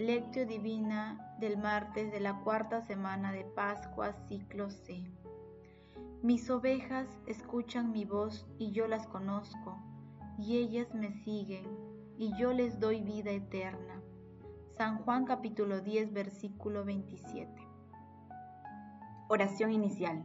Lectio Divina del martes de la cuarta semana de Pascua, ciclo C. Mis ovejas escuchan mi voz y yo las conozco, y ellas me siguen, y yo les doy vida eterna. San Juan capítulo 10, versículo 27. Oración inicial.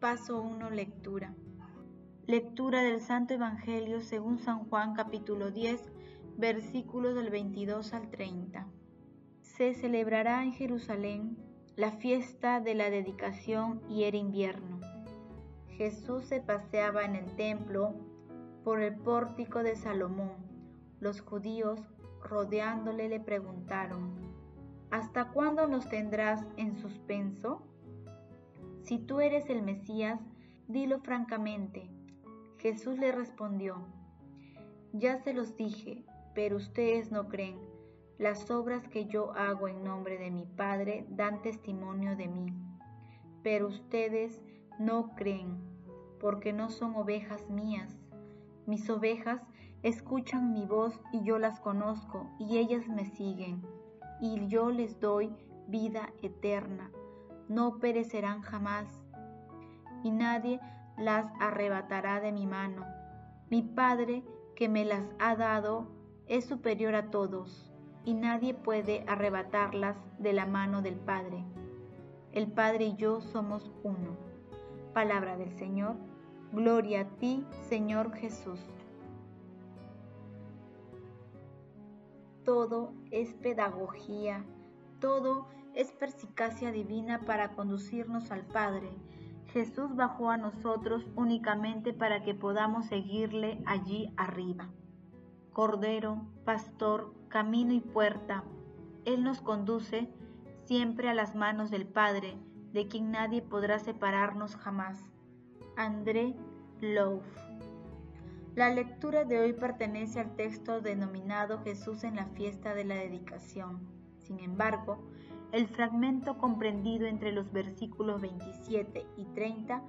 Paso 1. Lectura. Lectura del Santo Evangelio según San Juan capítulo 10, versículos del 22 al 30. Se celebrará en Jerusalén la fiesta de la dedicación y era invierno. Jesús se paseaba en el templo por el pórtico de Salomón. Los judíos, rodeándole, le preguntaron, ¿Hasta cuándo nos tendrás en suspenso? Si tú eres el Mesías, dilo francamente. Jesús le respondió, Ya se los dije, pero ustedes no creen. Las obras que yo hago en nombre de mi Padre dan testimonio de mí, pero ustedes no creen, porque no son ovejas mías. Mis ovejas escuchan mi voz y yo las conozco, y ellas me siguen, y yo les doy vida eterna no perecerán jamás, y nadie las arrebatará de mi mano. Mi Padre que me las ha dado es superior a todos, y nadie puede arrebatarlas de la mano del Padre. El Padre y yo somos uno. Palabra del Señor. Gloria a ti, Señor Jesús. Todo es pedagogía, todo es persicacia divina para conducirnos al Padre. Jesús bajó a nosotros únicamente para que podamos seguirle allí arriba. Cordero, pastor, camino y puerta, Él nos conduce siempre a las manos del Padre, de quien nadie podrá separarnos jamás. André Louf. La lectura de hoy pertenece al texto denominado Jesús en la fiesta de la dedicación. Sin embargo, el fragmento comprendido entre los versículos 27 y 30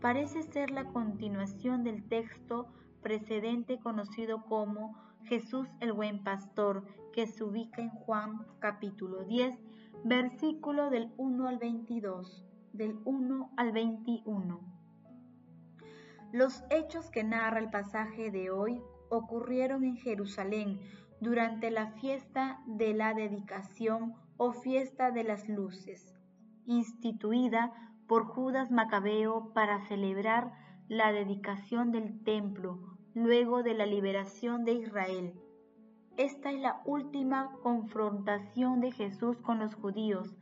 parece ser la continuación del texto precedente conocido como Jesús el buen pastor, que se ubica en Juan capítulo 10, versículo del 1 al 22, del 1 al 21. Los hechos que narra el pasaje de hoy ocurrieron en Jerusalén durante la fiesta de la dedicación o fiesta de las luces, instituida por Judas Macabeo para celebrar la dedicación del templo luego de la liberación de Israel. Esta es la última confrontación de Jesús con los judíos,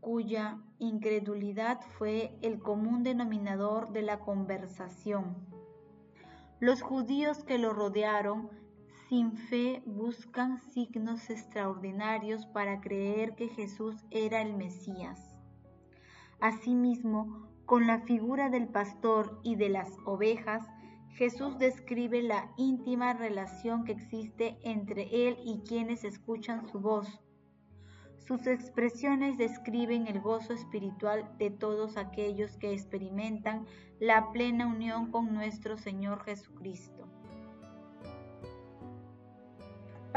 cuya incredulidad fue el común denominador de la conversación. Los judíos que lo rodearon sin fe buscan signos extraordinarios para creer que Jesús era el Mesías. Asimismo, con la figura del pastor y de las ovejas, Jesús describe la íntima relación que existe entre Él y quienes escuchan su voz. Sus expresiones describen el gozo espiritual de todos aquellos que experimentan la plena unión con nuestro Señor Jesucristo.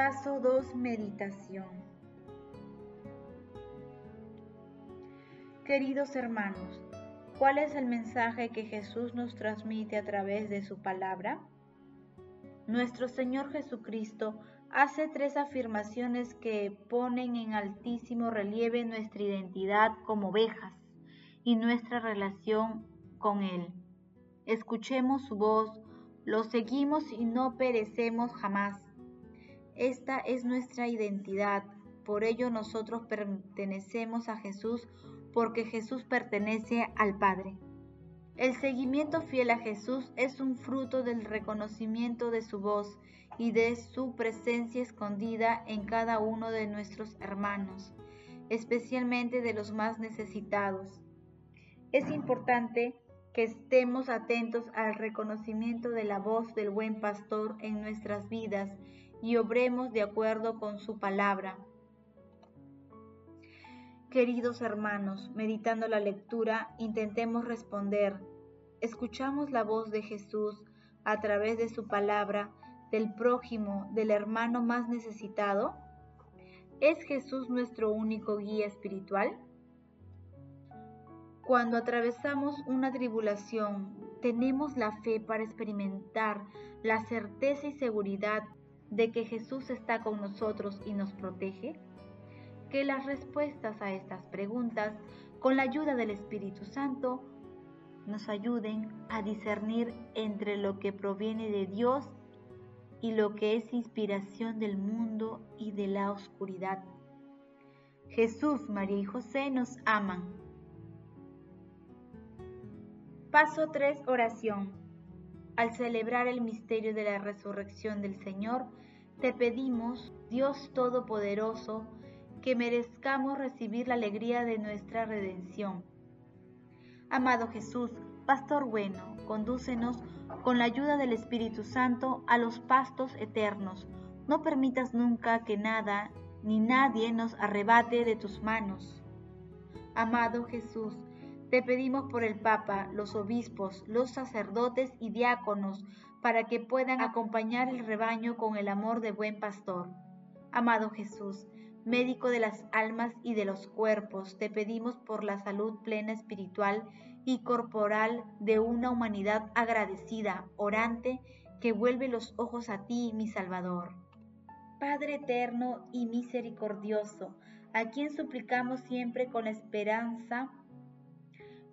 Paso 2. Meditación. Queridos hermanos, ¿cuál es el mensaje que Jesús nos transmite a través de su palabra? Nuestro Señor Jesucristo hace tres afirmaciones que ponen en altísimo relieve nuestra identidad como ovejas y nuestra relación con Él. Escuchemos su voz, lo seguimos y no perecemos jamás. Esta es nuestra identidad. Por ello nosotros pertenecemos a Jesús porque Jesús pertenece al Padre. El seguimiento fiel a Jesús es un fruto del reconocimiento de su voz y de su presencia escondida en cada uno de nuestros hermanos, especialmente de los más necesitados. Es importante que estemos atentos al reconocimiento de la voz del buen pastor en nuestras vidas y obremos de acuerdo con su palabra. Queridos hermanos, meditando la lectura, intentemos responder. ¿Escuchamos la voz de Jesús a través de su palabra, del prójimo, del hermano más necesitado? ¿Es Jesús nuestro único guía espiritual? Cuando atravesamos una tribulación, ¿tenemos la fe para experimentar la certeza y seguridad de que Jesús está con nosotros y nos protege? que las respuestas a estas preguntas, con la ayuda del Espíritu Santo, nos ayuden a discernir entre lo que proviene de Dios y lo que es inspiración del mundo y de la oscuridad. Jesús, María y José nos aman. Paso 3. Oración. Al celebrar el misterio de la resurrección del Señor, te pedimos, Dios Todopoderoso, que merezcamos recibir la alegría de nuestra redención. Amado Jesús, Pastor bueno, condúcenos con la ayuda del Espíritu Santo a los pastos eternos. No permitas nunca que nada ni nadie nos arrebate de tus manos. Amado Jesús, te pedimos por el Papa, los obispos, los sacerdotes y diáconos, para que puedan acompañar el rebaño con el amor de buen pastor. Amado Jesús, médico de las almas y de los cuerpos, te pedimos por la salud plena espiritual y corporal de una humanidad agradecida, orante, que vuelve los ojos a ti, mi Salvador. Padre eterno y misericordioso, a quien suplicamos siempre con esperanza,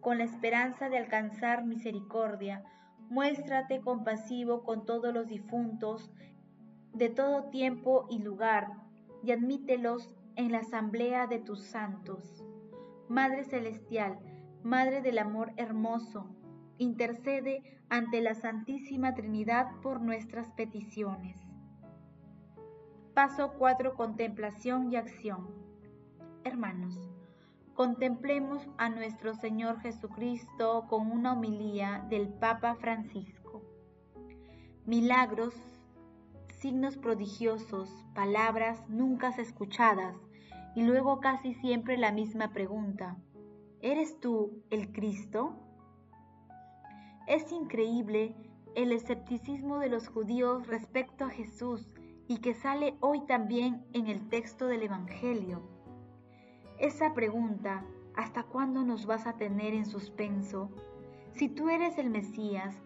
con la esperanza de alcanzar misericordia, muéstrate compasivo con todos los difuntos de todo tiempo y lugar y admítelos en la asamblea de tus santos. Madre Celestial, Madre del Amor Hermoso, intercede ante la Santísima Trinidad por nuestras peticiones. Paso 4. Contemplación y acción. Hermanos, contemplemos a nuestro Señor Jesucristo con una homilía del Papa Francisco. Milagros signos prodigiosos, palabras nunca escuchadas y luego casi siempre la misma pregunta, ¿eres tú el Cristo? Es increíble el escepticismo de los judíos respecto a Jesús y que sale hoy también en el texto del Evangelio. Esa pregunta, ¿hasta cuándo nos vas a tener en suspenso? Si tú eres el Mesías,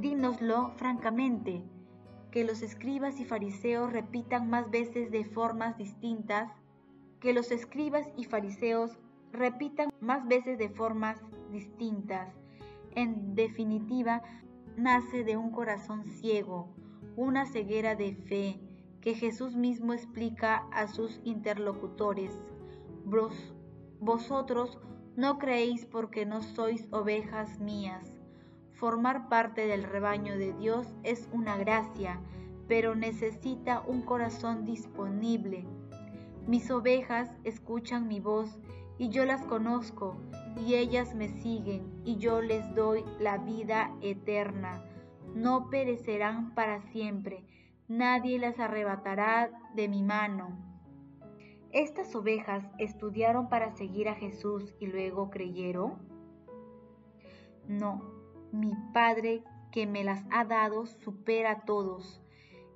dínoslo francamente que los escribas y fariseos repitan más veces de formas distintas, que los escribas y fariseos repitan más veces de formas distintas. En definitiva, nace de un corazón ciego, una ceguera de fe, que Jesús mismo explica a sus interlocutores. Vosotros no creéis porque no sois ovejas mías Formar parte del rebaño de Dios es una gracia, pero necesita un corazón disponible. Mis ovejas escuchan mi voz y yo las conozco y ellas me siguen y yo les doy la vida eterna. No perecerán para siempre, nadie las arrebatará de mi mano. ¿Estas ovejas estudiaron para seguir a Jesús y luego creyeron? No, mi Padre que me las ha dado supera a todos.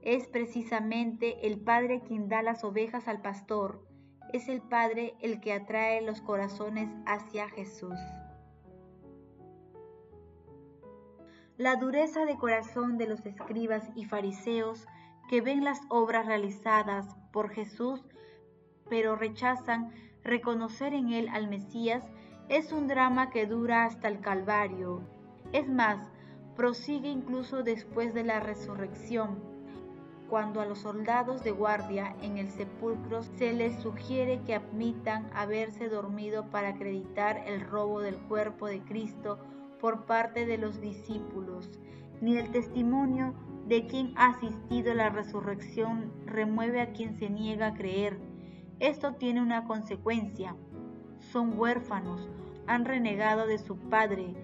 Es precisamente el Padre quien da las ovejas al pastor. Es el Padre el que atrae los corazones hacia Jesús. La dureza de corazón de los escribas y fariseos que ven las obras realizadas por Jesús, pero rechazan reconocer en él al Mesías, es un drama que dura hasta el Calvario es más, prosigue incluso después de la resurrección, cuando a los soldados de guardia en el sepulcro se les sugiere que admitan haberse dormido para acreditar el robo del cuerpo de Cristo por parte de los discípulos, ni el testimonio de quien ha asistido a la resurrección remueve a quien se niega a creer. Esto tiene una consecuencia. Son huérfanos, han renegado de su padre.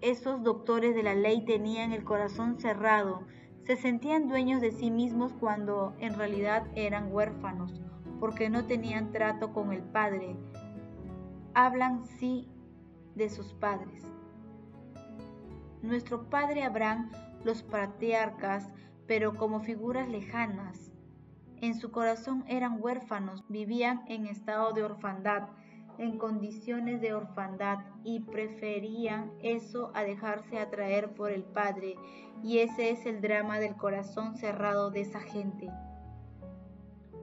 Esos doctores de la ley tenían el corazón cerrado, se sentían dueños de sí mismos cuando en realidad eran huérfanos, porque no tenían trato con el Padre. Hablan sí de sus padres. Nuestro padre Abraham, los patriarcas, pero como figuras lejanas. En su corazón eran huérfanos, vivían en estado de orfandad, en condiciones de orfandad y preferían eso a dejarse atraer por el Padre, y ese es el drama del corazón cerrado de esa gente.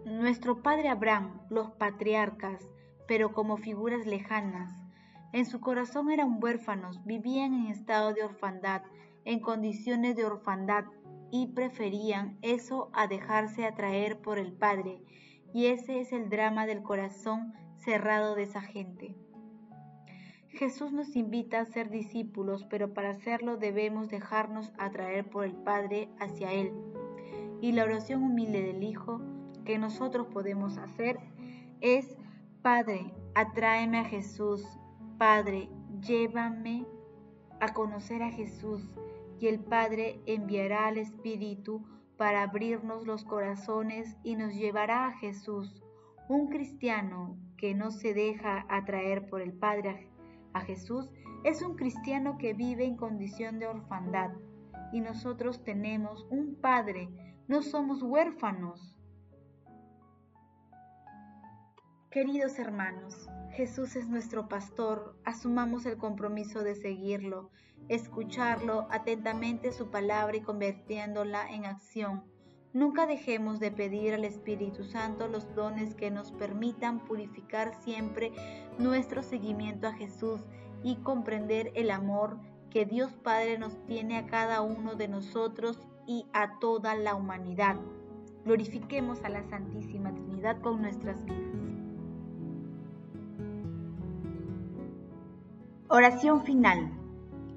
Nuestro padre Abraham, los patriarcas, pero como figuras lejanas, en su corazón eran huérfanos, vivían en estado de orfandad, en condiciones de orfandad, y preferían eso a dejarse atraer por el Padre, y ese es el drama del corazón cerrado de esa gente. Jesús nos invita a ser discípulos, pero para hacerlo debemos dejarnos atraer por el Padre hacia Él. Y la oración humilde del Hijo que nosotros podemos hacer es, Padre, atráeme a Jesús. Padre, llévame a conocer a Jesús. Y el Padre enviará al Espíritu para abrirnos los corazones y nos llevará a Jesús. Un cristiano que no se deja atraer por el Padre a Jesús es un cristiano que vive en condición de orfandad. Y nosotros tenemos un Padre, no somos huérfanos. Queridos hermanos, Jesús es nuestro pastor, asumamos el compromiso de seguirlo, escucharlo atentamente su palabra y convirtiéndola en acción Nunca dejemos de pedir al Espíritu Santo los dones que nos permitan purificar siempre nuestro seguimiento a Jesús y comprender el amor que Dios Padre nos tiene a cada uno de nosotros y a toda la humanidad. Glorifiquemos a la Santísima Trinidad con nuestras vidas. Oración final.